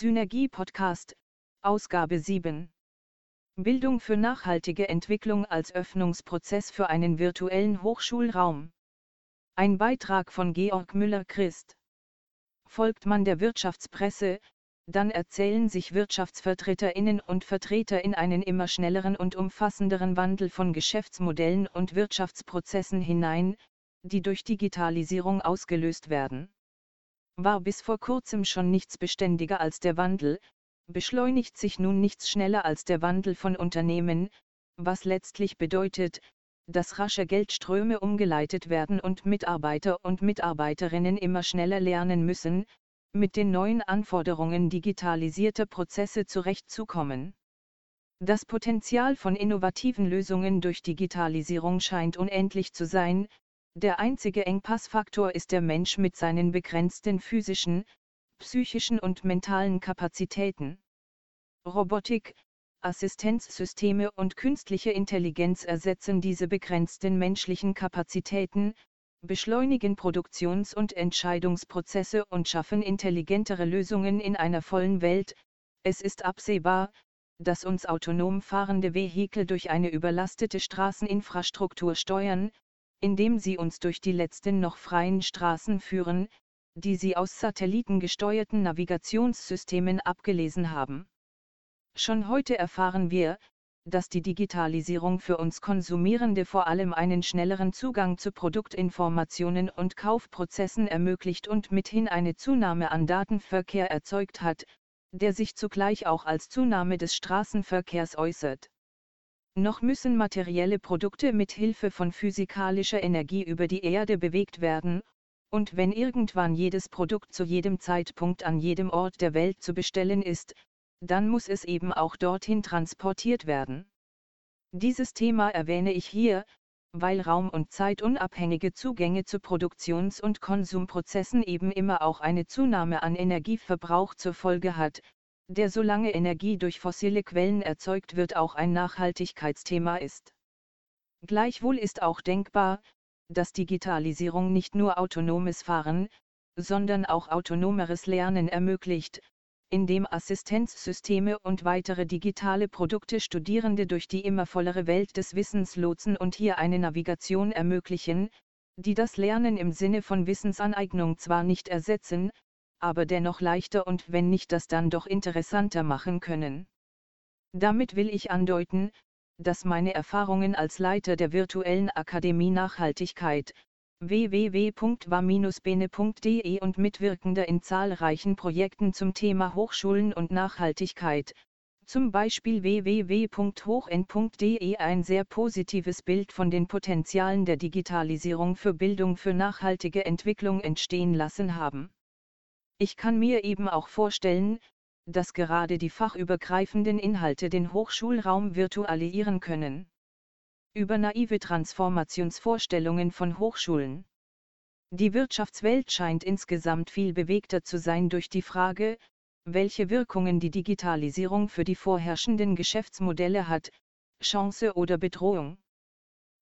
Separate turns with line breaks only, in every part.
Synergie Podcast, Ausgabe 7. Bildung für nachhaltige Entwicklung als Öffnungsprozess für einen virtuellen Hochschulraum. Ein Beitrag von Georg Müller-Christ. Folgt man der Wirtschaftspresse, dann erzählen sich Wirtschaftsvertreterinnen und Vertreter in einen immer schnelleren und umfassenderen Wandel von Geschäftsmodellen und Wirtschaftsprozessen hinein, die durch Digitalisierung ausgelöst werden. War bis vor kurzem schon nichts beständiger als der Wandel, beschleunigt sich nun nichts schneller als der Wandel von Unternehmen, was letztlich bedeutet, dass rasche Geldströme umgeleitet werden und Mitarbeiter und Mitarbeiterinnen immer schneller lernen müssen, mit den neuen Anforderungen digitalisierter Prozesse zurechtzukommen. Das Potenzial von innovativen Lösungen durch Digitalisierung scheint unendlich zu sein, der einzige Engpassfaktor ist der Mensch mit seinen begrenzten physischen, psychischen und mentalen Kapazitäten. Robotik, Assistenzsysteme und künstliche Intelligenz ersetzen diese begrenzten menschlichen Kapazitäten, beschleunigen Produktions- und Entscheidungsprozesse und schaffen intelligentere Lösungen in einer vollen Welt. Es ist absehbar, dass uns autonom fahrende Vehikel durch eine überlastete Straßeninfrastruktur steuern, indem sie uns durch die letzten noch freien Straßen führen, die sie aus satellitengesteuerten Navigationssystemen abgelesen haben. Schon heute erfahren wir, dass die Digitalisierung für uns Konsumierende vor allem einen schnelleren Zugang zu Produktinformationen und Kaufprozessen ermöglicht und mithin eine Zunahme an Datenverkehr erzeugt hat, der sich zugleich auch als Zunahme des Straßenverkehrs äußert. Noch müssen materielle Produkte mit Hilfe von physikalischer Energie über die Erde bewegt werden, und wenn irgendwann jedes Produkt zu jedem Zeitpunkt an jedem Ort der Welt zu bestellen ist, dann muss es eben auch dorthin transportiert werden. Dieses Thema erwähne ich hier, weil Raum- und zeitunabhängige Zugänge zu Produktions- und Konsumprozessen eben immer auch eine Zunahme an Energieverbrauch zur Folge hat, der solange Energie durch fossile Quellen erzeugt wird auch ein Nachhaltigkeitsthema ist. Gleichwohl ist auch denkbar, dass Digitalisierung nicht nur autonomes Fahren, sondern auch autonomeres Lernen ermöglicht, in dem Assistenzsysteme und weitere digitale Produkte Studierende durch die immer vollere Welt des Wissens lotsen und hier eine Navigation ermöglichen, die das Lernen im Sinne von Wissensaneignung zwar nicht ersetzen, aber dennoch leichter und wenn nicht das dann doch interessanter machen können. Damit will ich andeuten, dass meine Erfahrungen als Leiter der virtuellen Akademie Nachhaltigkeit, www.wa-bene.de und Mitwirkender in zahlreichen Projekten zum Thema Hochschulen und Nachhaltigkeit, zum Beispiel www.hochn.de ein sehr positives Bild von den Potenzialen der Digitalisierung für Bildung für nachhaltige Entwicklung entstehen lassen haben. Ich kann mir eben auch vorstellen, dass gerade die fachübergreifenden Inhalte den Hochschulraum virtualisieren können über naive Transformationsvorstellungen von Hochschulen. Die Wirtschaftswelt scheint insgesamt viel bewegter zu sein durch die Frage, welche Wirkungen die Digitalisierung für die vorherrschenden Geschäftsmodelle hat, Chance oder Bedrohung.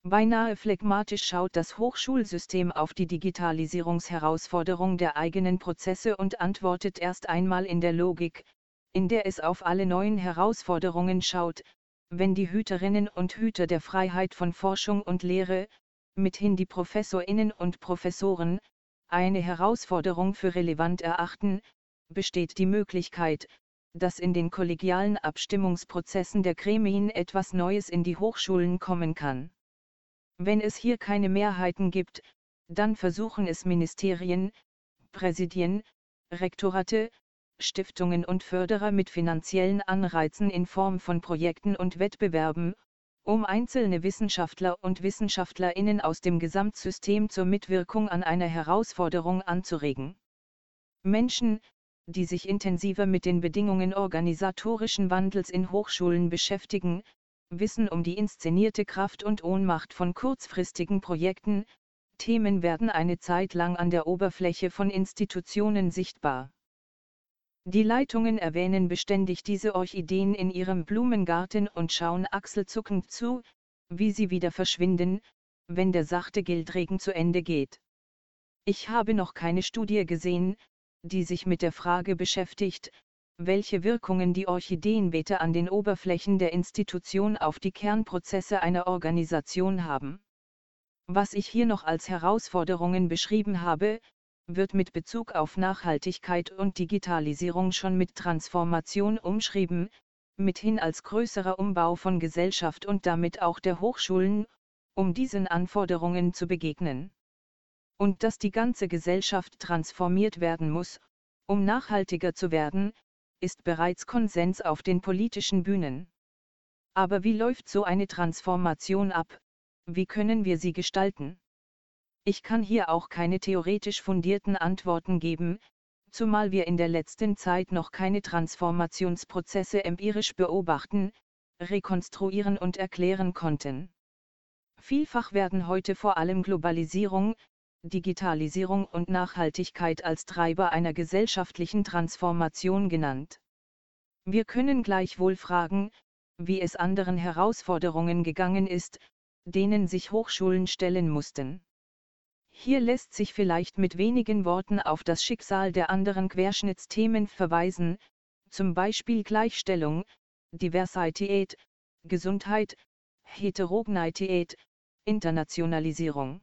Beinahe phlegmatisch schaut das Hochschulsystem auf die Digitalisierungsherausforderung der eigenen Prozesse und antwortet erst einmal in der Logik, in der es auf alle neuen Herausforderungen schaut, wenn die Hüterinnen und Hüter der Freiheit von Forschung und Lehre, mithin die Professorinnen und Professoren, eine Herausforderung für relevant erachten, besteht die Möglichkeit, dass in den kollegialen Abstimmungsprozessen der Gremien etwas Neues in die Hochschulen kommen kann. Wenn es hier keine Mehrheiten gibt, dann versuchen es Ministerien, Präsidien, Rektorate, Stiftungen und Förderer mit finanziellen Anreizen in Form von Projekten und Wettbewerben, um einzelne Wissenschaftler und Wissenschaftlerinnen aus dem Gesamtsystem zur Mitwirkung an einer Herausforderung anzuregen. Menschen, die sich intensiver mit den Bedingungen organisatorischen Wandels in Hochschulen beschäftigen, wissen um die inszenierte Kraft und Ohnmacht von kurzfristigen Projekten, Themen werden eine Zeit lang an der Oberfläche von Institutionen sichtbar. Die Leitungen erwähnen beständig diese Orchideen in ihrem Blumengarten und schauen achselzuckend zu, wie sie wieder verschwinden, wenn der sachte Geldregen zu Ende geht. Ich habe noch keine Studie gesehen, die sich mit der Frage beschäftigt, welche Wirkungen die Orchideenbeete an den Oberflächen der Institution auf die Kernprozesse einer Organisation haben. Was ich hier noch als Herausforderungen beschrieben habe, wird mit Bezug auf Nachhaltigkeit und Digitalisierung schon mit Transformation umschrieben, mithin als größerer Umbau von Gesellschaft und damit auch der Hochschulen, um diesen Anforderungen zu begegnen. Und dass die ganze Gesellschaft transformiert werden muss, um nachhaltiger zu werden, ist bereits Konsens auf den politischen Bühnen. Aber wie läuft so eine Transformation ab, wie können wir sie gestalten? Ich kann hier auch keine theoretisch fundierten Antworten geben, zumal wir in der letzten Zeit noch keine Transformationsprozesse empirisch beobachten, rekonstruieren und erklären konnten. Vielfach werden heute vor allem Globalisierung, Digitalisierung und Nachhaltigkeit als Treiber einer gesellschaftlichen Transformation genannt. Wir können gleichwohl fragen, wie es anderen Herausforderungen gegangen ist, denen sich Hochschulen stellen mussten. Hier lässt sich vielleicht mit wenigen Worten auf das Schicksal der anderen Querschnittsthemen verweisen, zum Beispiel Gleichstellung, Diversität, Gesundheit, Heterogenität, Internationalisierung.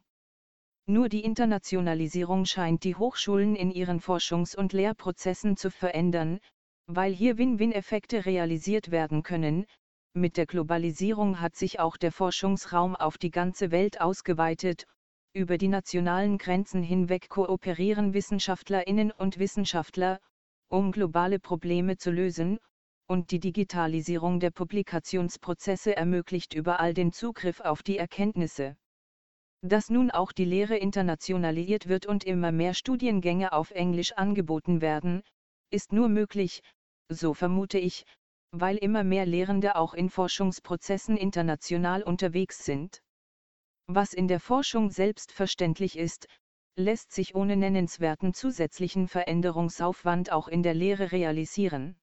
Nur die Internationalisierung scheint die Hochschulen in ihren Forschungs- und Lehrprozessen zu verändern, weil hier Win-Win-Effekte realisiert werden können. Mit der Globalisierung hat sich auch der Forschungsraum auf die ganze Welt ausgeweitet über die nationalen Grenzen hinweg kooperieren Wissenschaftlerinnen und Wissenschaftler, um globale Probleme zu lösen, und die Digitalisierung der Publikationsprozesse ermöglicht überall den Zugriff auf die Erkenntnisse. Dass nun auch die Lehre internationalisiert wird und immer mehr Studiengänge auf Englisch angeboten werden, ist nur möglich, so vermute ich, weil immer mehr Lehrende auch in Forschungsprozessen international unterwegs sind. Was in der Forschung selbstverständlich ist, lässt sich ohne nennenswerten zusätzlichen Veränderungsaufwand auch in der Lehre realisieren.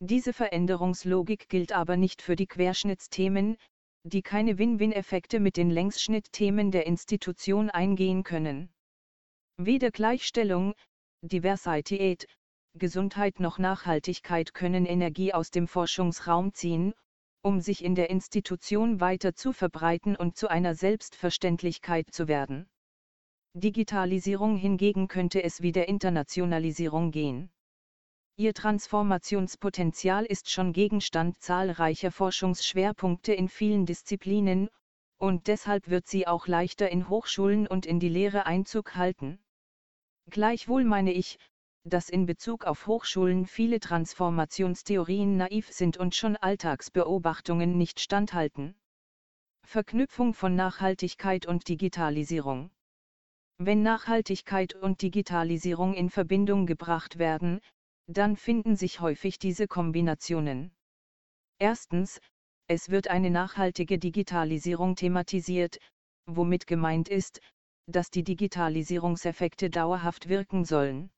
Diese Veränderungslogik gilt aber nicht für die Querschnittsthemen, die keine Win-Win-Effekte mit den Längsschnittthemen der Institution eingehen können. Weder Gleichstellung, Diversität, Gesundheit noch Nachhaltigkeit können Energie aus dem Forschungsraum ziehen, um sich in der Institution weiter zu verbreiten und zu einer Selbstverständlichkeit zu werden. Digitalisierung hingegen könnte es wie der Internationalisierung gehen. Ihr Transformationspotenzial ist schon Gegenstand zahlreicher Forschungsschwerpunkte in vielen Disziplinen, und deshalb wird sie auch leichter in Hochschulen und in die Lehre Einzug halten. Gleichwohl meine ich, dass in Bezug auf Hochschulen viele Transformationstheorien naiv sind und schon Alltagsbeobachtungen nicht standhalten. Verknüpfung von Nachhaltigkeit und Digitalisierung. Wenn Nachhaltigkeit und Digitalisierung in Verbindung gebracht werden, dann finden sich häufig diese Kombinationen. Erstens, es wird eine nachhaltige Digitalisierung thematisiert, womit gemeint ist, dass die Digitalisierungseffekte dauerhaft wirken sollen.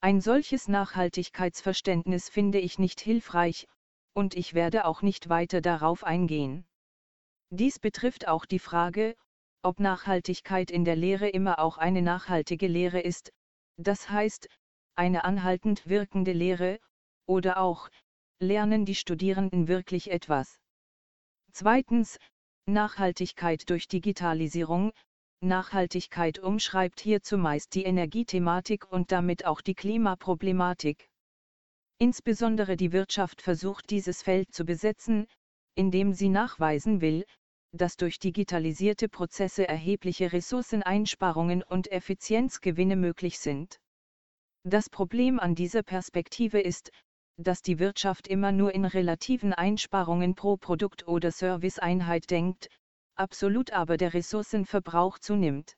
Ein solches Nachhaltigkeitsverständnis finde ich nicht hilfreich, und ich werde auch nicht weiter darauf eingehen. Dies betrifft auch die Frage, ob Nachhaltigkeit in der Lehre immer auch eine nachhaltige Lehre ist, das heißt, eine anhaltend wirkende Lehre, oder auch, lernen die Studierenden wirklich etwas. Zweitens, Nachhaltigkeit durch Digitalisierung, Nachhaltigkeit umschreibt hier zumeist die Energiethematik und damit auch die Klimaproblematik. Insbesondere die Wirtschaft versucht dieses Feld zu besetzen, indem sie nachweisen will, dass durch digitalisierte Prozesse erhebliche Ressourceneinsparungen und Effizienzgewinne möglich sind. Das Problem an dieser Perspektive ist, dass die Wirtschaft immer nur in relativen Einsparungen pro Produkt oder Serviceeinheit denkt, absolut aber der Ressourcenverbrauch zunimmt.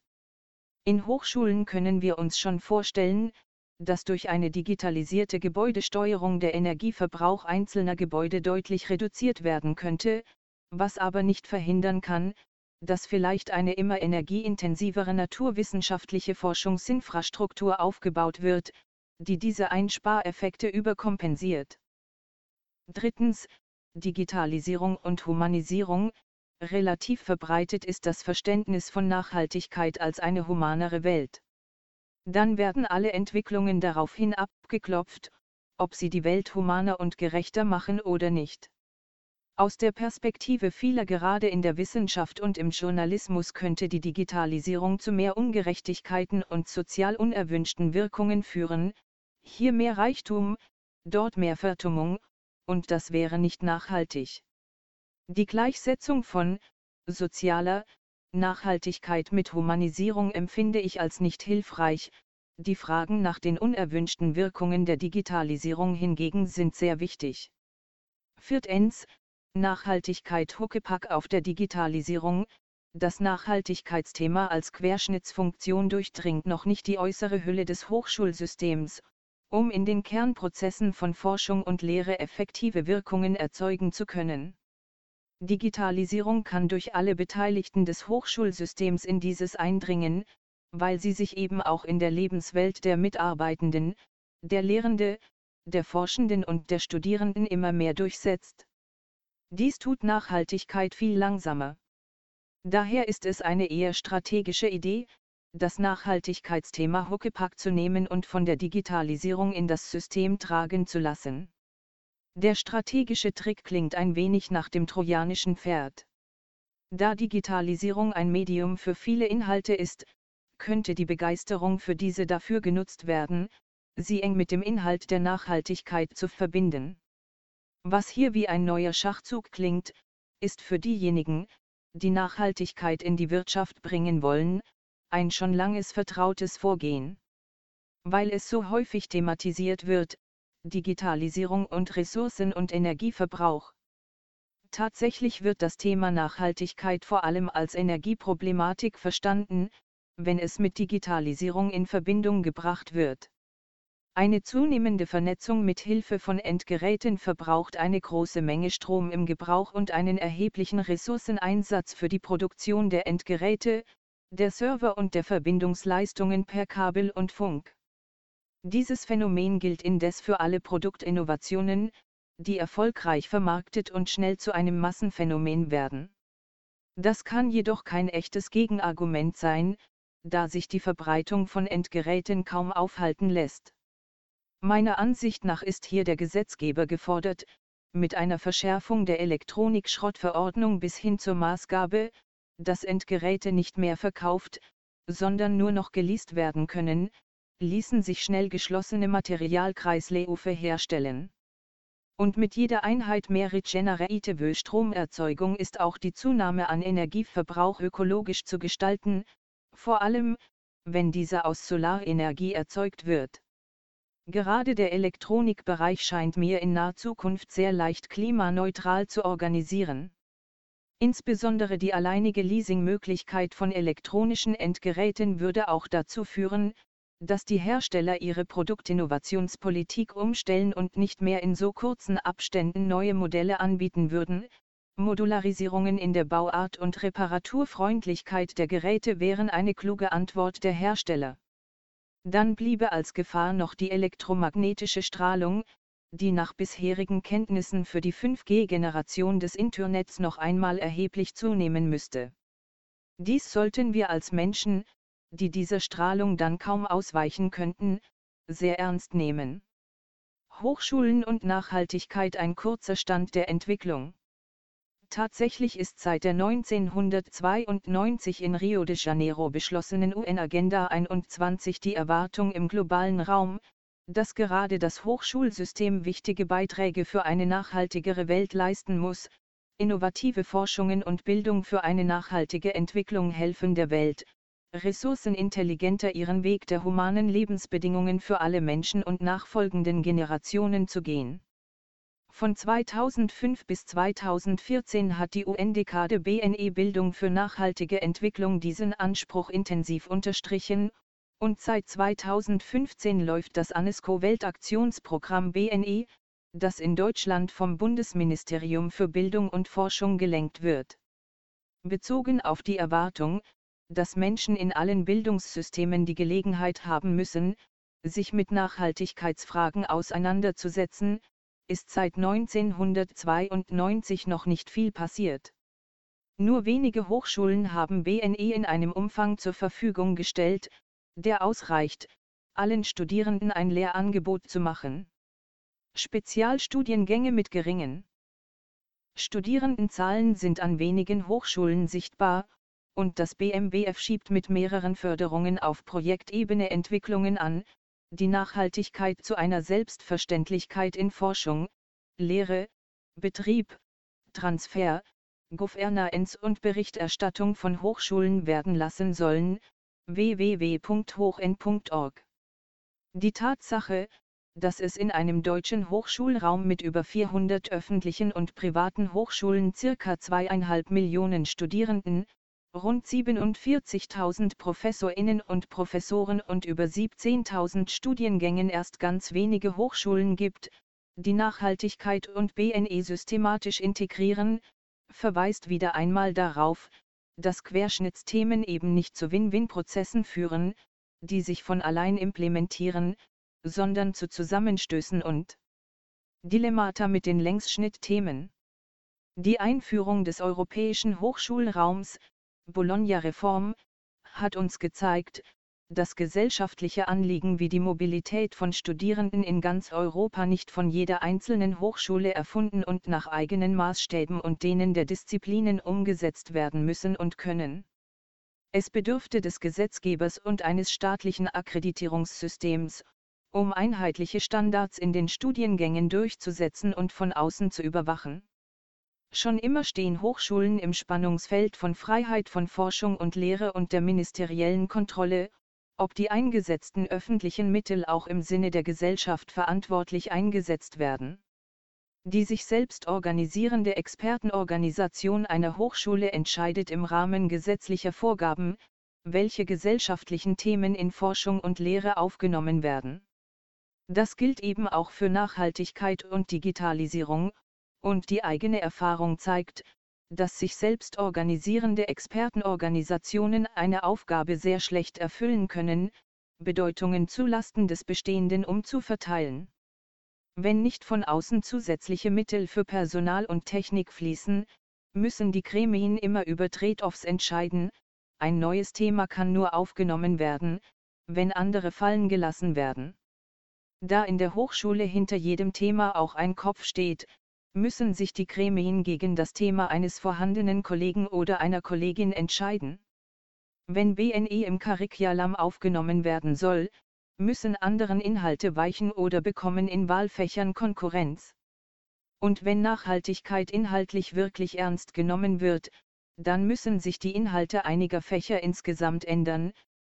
In Hochschulen können wir uns schon vorstellen, dass durch eine digitalisierte Gebäudesteuerung der Energieverbrauch einzelner Gebäude deutlich reduziert werden könnte, was aber nicht verhindern kann, dass vielleicht eine immer energieintensivere naturwissenschaftliche Forschungsinfrastruktur aufgebaut wird, die diese Einspareffekte überkompensiert. Drittens, Digitalisierung und Humanisierung, Relativ verbreitet ist das Verständnis von Nachhaltigkeit als eine humanere Welt. Dann werden alle Entwicklungen daraufhin abgeklopft, ob sie die Welt humaner und gerechter machen oder nicht. Aus der Perspektive vieler gerade in der Wissenschaft und im Journalismus könnte die Digitalisierung zu mehr Ungerechtigkeiten und sozial unerwünschten Wirkungen führen, hier mehr Reichtum, dort mehr Vertummung, und das wäre nicht nachhaltig. Die Gleichsetzung von sozialer Nachhaltigkeit mit Humanisierung empfinde ich als nicht hilfreich, die Fragen nach den unerwünschten Wirkungen der Digitalisierung hingegen sind sehr wichtig. Viertens, Nachhaltigkeit Huckepack auf der Digitalisierung, das Nachhaltigkeitsthema als Querschnittsfunktion durchdringt noch nicht die äußere Hülle des Hochschulsystems, um in den Kernprozessen von Forschung und Lehre effektive Wirkungen erzeugen zu können. Digitalisierung kann durch alle Beteiligten des Hochschulsystems in dieses eindringen, weil sie sich eben auch in der Lebenswelt der Mitarbeitenden, der Lehrende, der Forschenden und der Studierenden immer mehr durchsetzt. Dies tut Nachhaltigkeit viel langsamer. Daher ist es eine eher strategische Idee, das Nachhaltigkeitsthema Huckepack zu nehmen und von der Digitalisierung in das System tragen zu lassen. Der strategische Trick klingt ein wenig nach dem trojanischen Pferd. Da Digitalisierung ein Medium für viele Inhalte ist, könnte die Begeisterung für diese dafür genutzt werden, sie eng mit dem Inhalt der Nachhaltigkeit zu verbinden. Was hier wie ein neuer Schachzug klingt, ist für diejenigen, die Nachhaltigkeit in die Wirtschaft bringen wollen, ein schon langes vertrautes Vorgehen. Weil es so häufig thematisiert wird, Digitalisierung und Ressourcen- und Energieverbrauch. Tatsächlich wird das Thema Nachhaltigkeit vor allem als Energieproblematik verstanden, wenn es mit Digitalisierung in Verbindung gebracht wird. Eine zunehmende Vernetzung mit Hilfe von Endgeräten verbraucht eine große Menge Strom im Gebrauch und einen erheblichen Ressourceneinsatz für die Produktion der Endgeräte, der Server und der Verbindungsleistungen per Kabel und Funk. Dieses Phänomen gilt indes für alle Produktinnovationen, die erfolgreich vermarktet und schnell zu einem Massenphänomen werden. Das kann jedoch kein echtes Gegenargument sein, da sich die Verbreitung von Endgeräten kaum aufhalten lässt. Meiner Ansicht nach ist hier der Gesetzgeber gefordert, mit einer Verschärfung der Elektronikschrottverordnung bis hin zur Maßgabe, dass Endgeräte nicht mehr verkauft, sondern nur noch geleast werden können, ließen sich schnell geschlossene Materialkreisläufe herstellen. Und mit jeder Einheit mehr regenerative Stromerzeugung ist auch die Zunahme an Energieverbrauch ökologisch zu gestalten, vor allem, wenn dieser aus Solarenergie erzeugt wird. Gerade der Elektronikbereich scheint mir in naher Zukunft sehr leicht klimaneutral zu organisieren. Insbesondere die alleinige Leasingmöglichkeit von elektronischen Endgeräten würde auch dazu führen, dass die Hersteller ihre Produktinnovationspolitik umstellen und nicht mehr in so kurzen Abständen neue Modelle anbieten würden. Modularisierungen in der Bauart und Reparaturfreundlichkeit der Geräte wären eine kluge Antwort der Hersteller. Dann bliebe als Gefahr noch die elektromagnetische Strahlung, die nach bisherigen Kenntnissen für die 5G-Generation des Internets noch einmal erheblich zunehmen müsste. Dies sollten wir als Menschen, die dieser Strahlung dann kaum ausweichen könnten, sehr ernst nehmen. Hochschulen und Nachhaltigkeit ein kurzer Stand der Entwicklung. Tatsächlich ist seit der 1992 in Rio de Janeiro beschlossenen UN-Agenda 21 die Erwartung im globalen Raum, dass gerade das Hochschulsystem wichtige Beiträge für eine nachhaltigere Welt leisten muss, innovative Forschungen und Bildung für eine nachhaltige Entwicklung helfen der Welt, ressourcenintelligenter ihren Weg der humanen Lebensbedingungen für alle Menschen und nachfolgenden Generationen zu gehen. Von 2005 bis 2014 hat die UN-Dekade BNE Bildung für nachhaltige Entwicklung diesen Anspruch intensiv unterstrichen, und seit 2015 läuft das UNESCO Weltaktionsprogramm BNE, das in Deutschland vom Bundesministerium für Bildung und Forschung gelenkt wird. Bezogen auf die Erwartung, dass Menschen in allen Bildungssystemen die Gelegenheit haben müssen, sich mit Nachhaltigkeitsfragen auseinanderzusetzen, ist seit 1992 noch nicht viel passiert. Nur wenige Hochschulen haben BNE in einem Umfang zur Verfügung gestellt, der ausreicht, allen Studierenden ein Lehrangebot zu machen. Spezialstudiengänge mit geringen Studierendenzahlen sind an wenigen Hochschulen sichtbar, und das BMWF schiebt mit mehreren Förderungen auf Projektebene Entwicklungen an, die Nachhaltigkeit zu einer Selbstverständlichkeit in Forschung, Lehre, Betrieb, Transfer, Governance und Berichterstattung von Hochschulen werden lassen sollen, www.hochn.org. Die Tatsache, dass es in einem deutschen Hochschulraum mit über 400 öffentlichen und privaten Hochschulen circa zweieinhalb Millionen Studierenden, rund 47.000 Professorinnen und Professoren und über 17.000 Studiengängen erst ganz wenige Hochschulen gibt, die Nachhaltigkeit und BNE systematisch integrieren, verweist wieder einmal darauf, dass Querschnittsthemen eben nicht zu Win-Win-Prozessen führen, die sich von allein implementieren, sondern zu Zusammenstößen und Dilemmata mit den Längsschnittthemen. Die Einführung des europäischen Hochschulraums, Bologna-Reform, hat uns gezeigt, dass gesellschaftliche Anliegen wie die Mobilität von Studierenden in ganz Europa nicht von jeder einzelnen Hochschule erfunden und nach eigenen Maßstäben und denen der Disziplinen umgesetzt werden müssen und können. Es bedürfte des Gesetzgebers und eines staatlichen Akkreditierungssystems, um einheitliche Standards in den Studiengängen durchzusetzen und von außen zu überwachen. Schon immer stehen Hochschulen im Spannungsfeld von Freiheit von Forschung und Lehre und der ministeriellen Kontrolle, ob die eingesetzten öffentlichen Mittel auch im Sinne der Gesellschaft verantwortlich eingesetzt werden. Die sich selbst organisierende Expertenorganisation einer Hochschule entscheidet im Rahmen gesetzlicher Vorgaben, welche gesellschaftlichen Themen in Forschung und Lehre aufgenommen werden. Das gilt eben auch für Nachhaltigkeit und Digitalisierung, und die eigene Erfahrung zeigt, dass sich selbst organisierende Expertenorganisationen eine Aufgabe sehr schlecht erfüllen können, Bedeutungen zulasten des Bestehenden umzuverteilen. Wenn nicht von außen zusätzliche Mittel für Personal und Technik fließen, müssen die Gremien immer über Trade-offs entscheiden, ein neues Thema kann nur aufgenommen werden, wenn andere fallen gelassen werden. Da in der Hochschule hinter jedem Thema auch ein Kopf steht, müssen sich die Gremien gegen das Thema eines vorhandenen Kollegen oder einer Kollegin entscheiden. Wenn BNE im Curriculum aufgenommen werden soll, müssen anderen Inhalte weichen oder bekommen in Wahlfächern Konkurrenz. Und wenn Nachhaltigkeit inhaltlich wirklich ernst genommen wird, dann müssen sich die Inhalte einiger Fächer insgesamt ändern,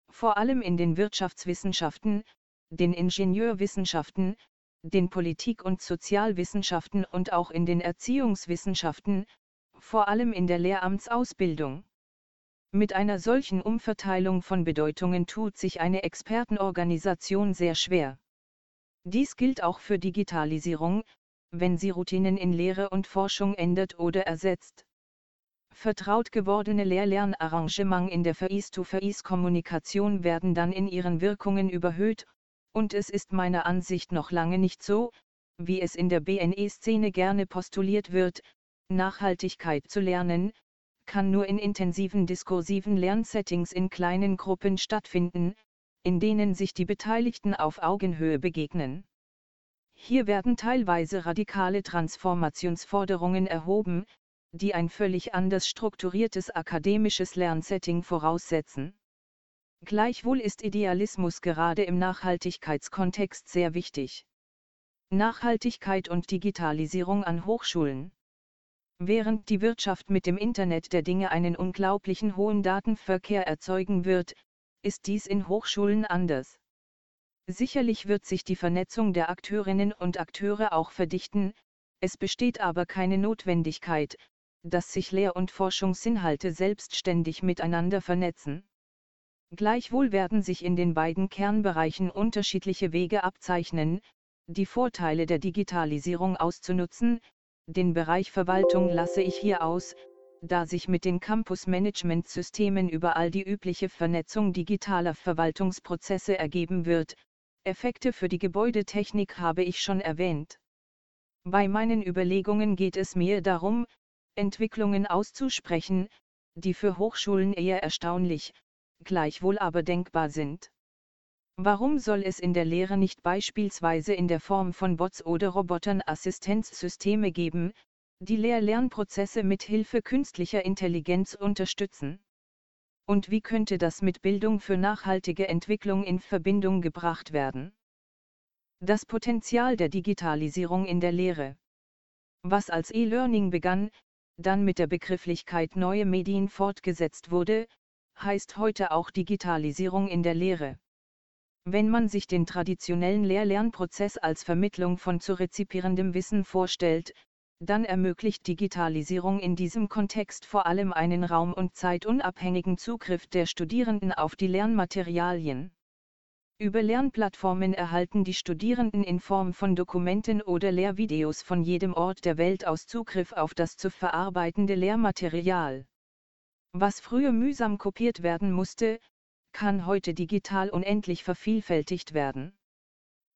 vor allem in den Wirtschaftswissenschaften, den Ingenieurwissenschaften, den Politik- und Sozialwissenschaften und auch in den Erziehungswissenschaften, vor allem in der Lehramtsausbildung. Mit einer solchen Umverteilung von Bedeutungen tut sich eine Expertenorganisation sehr schwer. Dies gilt auch für Digitalisierung, wenn sie Routinen in Lehre und Forschung ändert oder ersetzt. Vertraut gewordene Lehr-Lernarrangement in der Face-to-Face-Kommunikation werden dann in ihren Wirkungen überhöht und es ist meiner Ansicht noch lange nicht so, wie es in der BNE-Szene gerne postuliert wird, Nachhaltigkeit zu lernen, kann nur in intensiven diskursiven Lernsettings in kleinen Gruppen stattfinden, in denen sich die Beteiligten auf Augenhöhe begegnen. Hier werden teilweise radikale Transformationsforderungen erhoben, die ein völlig anders strukturiertes akademisches Lernsetting voraussetzen. Gleichwohl ist Idealismus gerade im Nachhaltigkeitskontext sehr wichtig. Nachhaltigkeit und Digitalisierung an Hochschulen. Während die Wirtschaft mit dem Internet der Dinge einen unglaublichen hohen Datenverkehr erzeugen wird, ist dies in Hochschulen anders. Sicherlich wird sich die Vernetzung der Akteurinnen und Akteure auch verdichten, es besteht aber keine Notwendigkeit, dass sich Lehr- und Forschungsinhalte selbstständig miteinander vernetzen. Gleichwohl werden sich in den beiden Kernbereichen unterschiedliche Wege abzeichnen, die Vorteile der Digitalisierung auszunutzen, den Bereich Verwaltung lasse ich hier aus, da sich mit den Campus-Management-Systemen überall die übliche Vernetzung digitaler Verwaltungsprozesse ergeben wird, Effekte für die Gebäudetechnik habe ich schon erwähnt. Bei meinen Überlegungen geht es mir darum, Entwicklungen auszusprechen, die für Hochschulen eher erstaunlich, gleichwohl aber denkbar sind. Warum soll es in der Lehre nicht beispielsweise in der Form von Bots oder Robotern Assistenzsysteme geben, die Lehr-Lernprozesse mit Hilfe künstlicher Intelligenz unterstützen? Und wie könnte das mit Bildung für nachhaltige Entwicklung in Verbindung gebracht werden? Das Potenzial der Digitalisierung in der Lehre. Was als E-Learning begann, dann mit der Begrifflichkeit neue Medien fortgesetzt wurde, heißt heute auch Digitalisierung in der Lehre. Wenn man sich den traditionellen Lehr-Lernprozess als Vermittlung von zu rezipierendem Wissen vorstellt, dann ermöglicht Digitalisierung in diesem Kontext vor allem einen raum- und zeitunabhängigen Zugriff der Studierenden auf die Lernmaterialien. Über Lernplattformen erhalten die Studierenden in Form von Dokumenten oder Lehrvideos von jedem Ort der Welt aus Zugriff auf das zu verarbeitende Lehrmaterial. Was früher mühsam kopiert werden musste, kann heute digital unendlich vervielfältigt werden.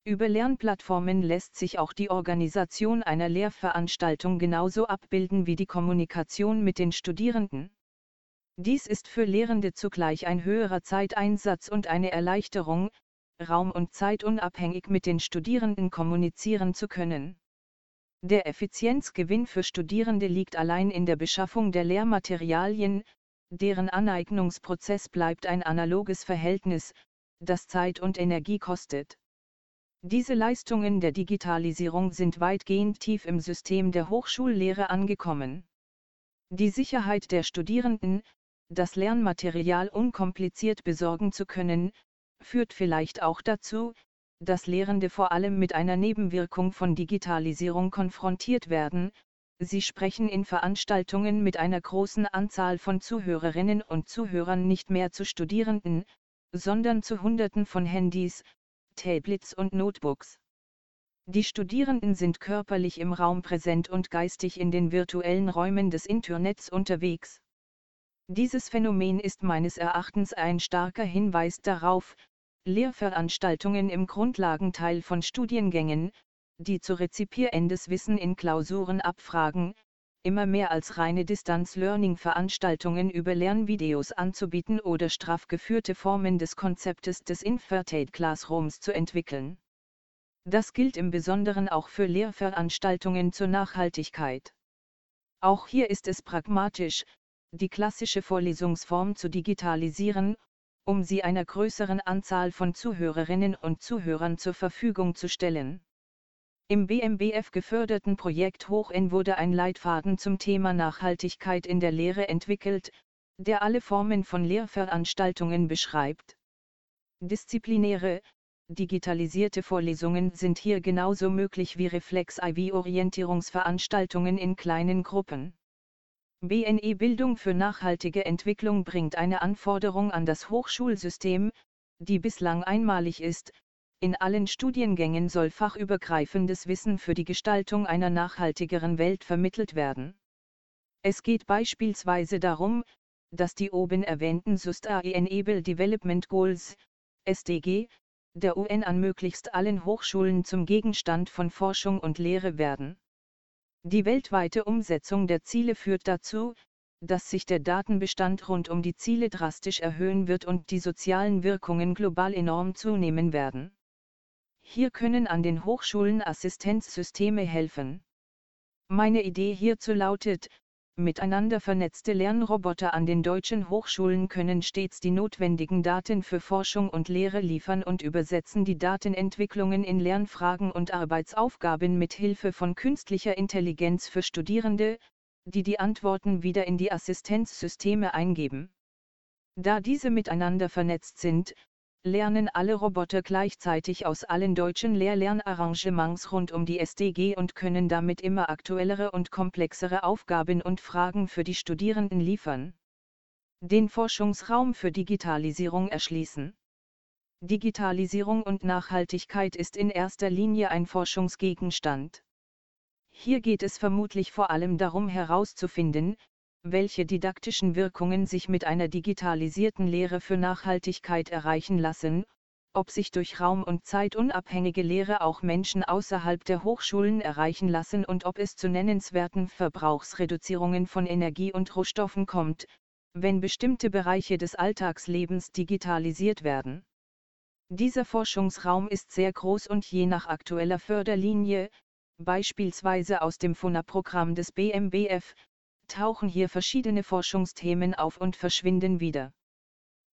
Über Lernplattformen lässt sich auch die Organisation einer Lehrveranstaltung genauso abbilden wie die Kommunikation mit den Studierenden. Dies ist für Lehrende zugleich ein höherer Zeiteinsatz und eine Erleichterung, raum- und zeitunabhängig mit den Studierenden kommunizieren zu können. Der Effizienzgewinn für Studierende liegt allein in der Beschaffung der Lehrmaterialien, deren Aneignungsprozess bleibt ein analoges Verhältnis, das Zeit und Energie kostet. Diese Leistungen der Digitalisierung sind weitgehend tief im System der Hochschullehre angekommen. Die Sicherheit der Studierenden, das Lernmaterial unkompliziert besorgen zu können, führt vielleicht auch dazu, dass Lehrende vor allem mit einer Nebenwirkung von Digitalisierung konfrontiert werden, Sie sprechen in Veranstaltungen mit einer großen Anzahl von Zuhörerinnen und Zuhörern nicht mehr zu Studierenden, sondern zu Hunderten von Handys, Tablets und Notebooks. Die Studierenden sind körperlich im Raum präsent und geistig in den virtuellen Räumen des Internets unterwegs. Dieses Phänomen ist meines Erachtens ein starker Hinweis darauf, Lehrveranstaltungen im Grundlagenteil von Studiengängen, die zu rezipierendes Wissen in Klausuren abfragen, immer mehr als reine Distanz-Learning-Veranstaltungen über Lernvideos anzubieten oder straff geführte Formen des Konzeptes des Inverted Classrooms zu entwickeln. Das gilt im Besonderen auch für Lehrveranstaltungen zur Nachhaltigkeit. Auch hier ist es pragmatisch, die klassische Vorlesungsform zu digitalisieren, um sie einer größeren Anzahl von Zuhörerinnen und Zuhörern zur Verfügung zu stellen. Im BMBF geförderten Projekt Hoch-N wurde ein Leitfaden zum Thema Nachhaltigkeit in der Lehre entwickelt, der alle Formen von Lehrveranstaltungen beschreibt. Disziplinäre, digitalisierte Vorlesungen sind hier genauso möglich wie Reflex-IV-Orientierungsveranstaltungen in kleinen Gruppen. BNE Bildung für nachhaltige Entwicklung bringt eine Anforderung an das Hochschulsystem, die bislang einmalig ist, in allen Studiengängen soll fachübergreifendes Wissen für die Gestaltung einer nachhaltigeren Welt vermittelt werden. Es geht beispielsweise darum, dass die oben erwähnten Sustainable Development Goals, SDG, der UN an möglichst allen Hochschulen zum Gegenstand von Forschung und Lehre werden. Die weltweite Umsetzung der Ziele führt dazu, dass sich der Datenbestand rund um die Ziele drastisch erhöhen wird und die sozialen Wirkungen global enorm zunehmen werden. Hier können an den Hochschulen Assistenzsysteme helfen. Meine Idee hierzu lautet, miteinander vernetzte Lernroboter an den deutschen Hochschulen können stets die notwendigen Daten für Forschung und Lehre liefern und übersetzen die Datenentwicklungen in Lernfragen und Arbeitsaufgaben mit Hilfe von künstlicher Intelligenz für Studierende, die die Antworten wieder in die Assistenzsysteme eingeben. Da diese miteinander vernetzt sind, lernen alle Roboter gleichzeitig aus allen deutschen Lehr-Lernarrangements rund um die SDG und können damit immer aktuellere und komplexere Aufgaben und Fragen für die Studierenden liefern. Den Forschungsraum für Digitalisierung erschließen. Digitalisierung und Nachhaltigkeit ist in erster Linie ein Forschungsgegenstand. Hier geht es vermutlich vor allem darum herauszufinden, welche didaktischen Wirkungen sich mit einer digitalisierten Lehre für Nachhaltigkeit erreichen lassen, ob sich durch Raum- und Zeitunabhängige Lehre auch Menschen außerhalb der Hochschulen erreichen lassen und ob es zu nennenswerten Verbrauchsreduzierungen von Energie und Rohstoffen kommt, wenn bestimmte Bereiche des Alltagslebens digitalisiert werden. Dieser Forschungsraum ist sehr groß und je nach aktueller Förderlinie, beispielsweise aus dem FUNA-Programm des BMBF, tauchen hier verschiedene Forschungsthemen auf und verschwinden wieder.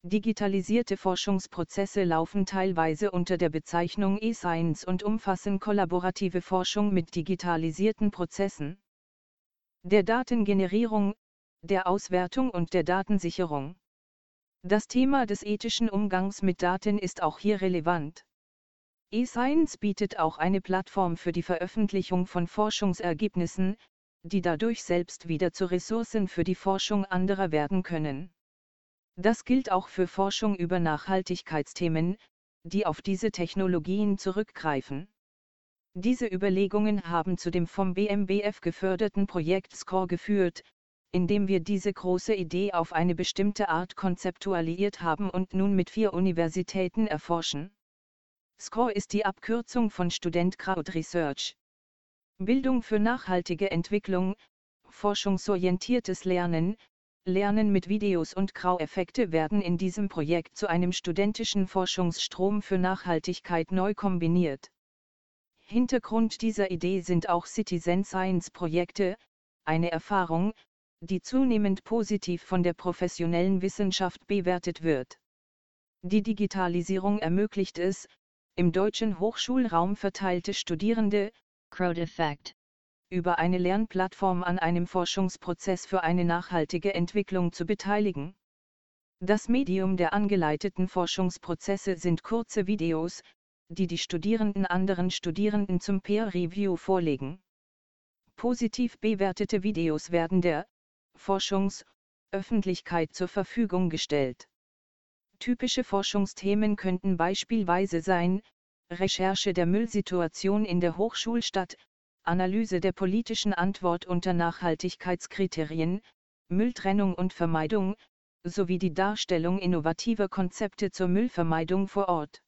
Digitalisierte Forschungsprozesse laufen teilweise unter der Bezeichnung E-Science und umfassen kollaborative Forschung mit digitalisierten Prozessen, der Datengenerierung, der Auswertung und der Datensicherung. Das Thema des ethischen Umgangs mit Daten ist auch hier relevant. E-Science bietet auch eine Plattform für die Veröffentlichung von Forschungsergebnissen, die dadurch selbst wieder zu Ressourcen für die Forschung anderer werden können. Das gilt auch für Forschung über Nachhaltigkeitsthemen, die auf diese Technologien zurückgreifen. Diese Überlegungen haben zu dem vom BMBF geförderten Projekt SCORE geführt, indem wir diese große Idee auf eine bestimmte Art konzeptualisiert haben und nun mit vier Universitäten erforschen. SCORE ist die Abkürzung von Student Crowd Research. Bildung für nachhaltige Entwicklung, forschungsorientiertes Lernen, Lernen mit Videos und Grau-Effekte werden in diesem Projekt zu einem studentischen Forschungsstrom für Nachhaltigkeit neu kombiniert. Hintergrund dieser Idee sind auch Citizen Science Projekte, eine Erfahrung, die zunehmend positiv von der professionellen Wissenschaft bewertet wird. Die Digitalisierung ermöglicht es, im deutschen Hochschulraum verteilte Studierende,
Crowd Effect
über eine Lernplattform an einem Forschungsprozess für eine nachhaltige Entwicklung zu beteiligen. Das Medium der angeleiteten Forschungsprozesse sind kurze Videos, die die Studierenden anderen Studierenden zum Peer Review vorlegen. Positiv bewertete Videos werden der Forschungsöffentlichkeit zur Verfügung gestellt. Typische Forschungsthemen könnten beispielsweise sein, Recherche der Müllsituation in der Hochschulstadt, Analyse der politischen Antwort unter Nachhaltigkeitskriterien, Mülltrennung und Vermeidung, sowie die Darstellung innovativer Konzepte zur Müllvermeidung vor Ort.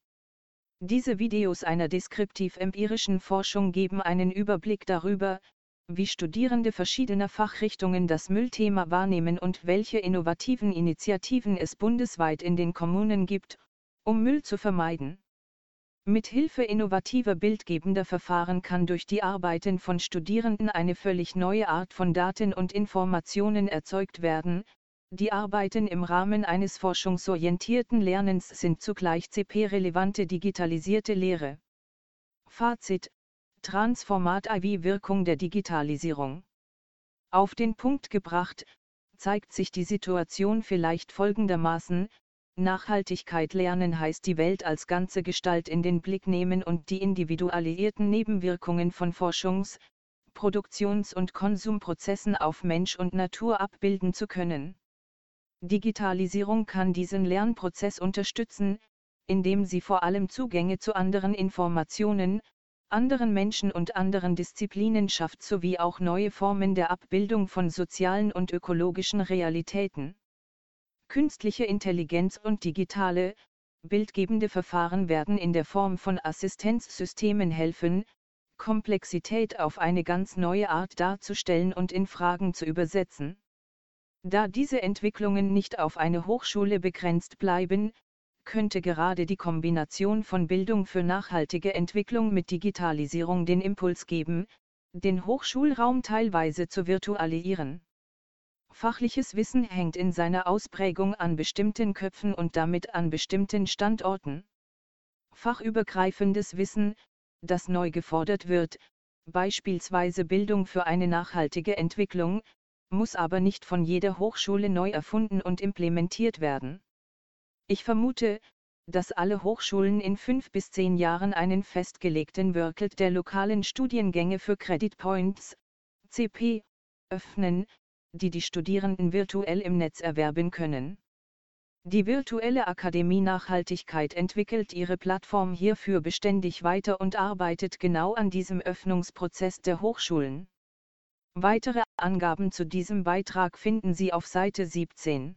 Diese Videos einer deskriptiv-empirischen Forschung geben einen Überblick darüber, wie Studierende verschiedener Fachrichtungen das Müllthema wahrnehmen und welche innovativen Initiativen es bundesweit in den Kommunen gibt, um Müll zu vermeiden. Mit Hilfe innovativer bildgebender Verfahren kann durch die Arbeiten von Studierenden eine völlig neue Art von Daten und Informationen erzeugt werden. Die Arbeiten im Rahmen eines forschungsorientierten Lernens sind zugleich CP-relevante digitalisierte Lehre. Fazit Transformat IV Wirkung der Digitalisierung. Auf den Punkt gebracht, zeigt sich die Situation vielleicht folgendermaßen, Nachhaltigkeit lernen heißt die Welt als ganze Gestalt in den Blick nehmen und die individualisierten Nebenwirkungen von Forschungs-, Produktions- und Konsumprozessen auf Mensch und Natur abbilden zu können. Digitalisierung kann diesen Lernprozess unterstützen, indem sie vor allem Zugänge zu anderen Informationen, anderen Menschen und anderen Disziplinen schafft sowie auch neue Formen der Abbildung von sozialen und ökologischen Realitäten. Künstliche Intelligenz und digitale, bildgebende Verfahren werden in der Form von Assistenzsystemen helfen, Komplexität auf eine ganz neue Art darzustellen und in Fragen zu übersetzen. Da diese Entwicklungen nicht auf eine Hochschule begrenzt bleiben, könnte gerade die Kombination von Bildung für nachhaltige Entwicklung mit Digitalisierung den Impuls geben, den Hochschulraum teilweise zu virtualisieren. Fachliches Wissen hängt in seiner Ausprägung an bestimmten Köpfen und damit an bestimmten Standorten. Fachübergreifendes Wissen, das neu gefordert wird, beispielsweise Bildung für eine nachhaltige Entwicklung, muss aber nicht von jeder Hochschule neu erfunden und implementiert werden. Ich vermute, dass alle Hochschulen in fünf bis zehn Jahren einen festgelegten Workelt der lokalen Studiengänge für Credit Points, CP, öffnen, die die Studierenden virtuell im Netz erwerben können. Die virtuelle Akademie Nachhaltigkeit entwickelt ihre Plattform hierfür beständig weiter und arbeitet genau an diesem Öffnungsprozess der Hochschulen. Weitere Angaben zu diesem Beitrag finden Sie auf Seite 17.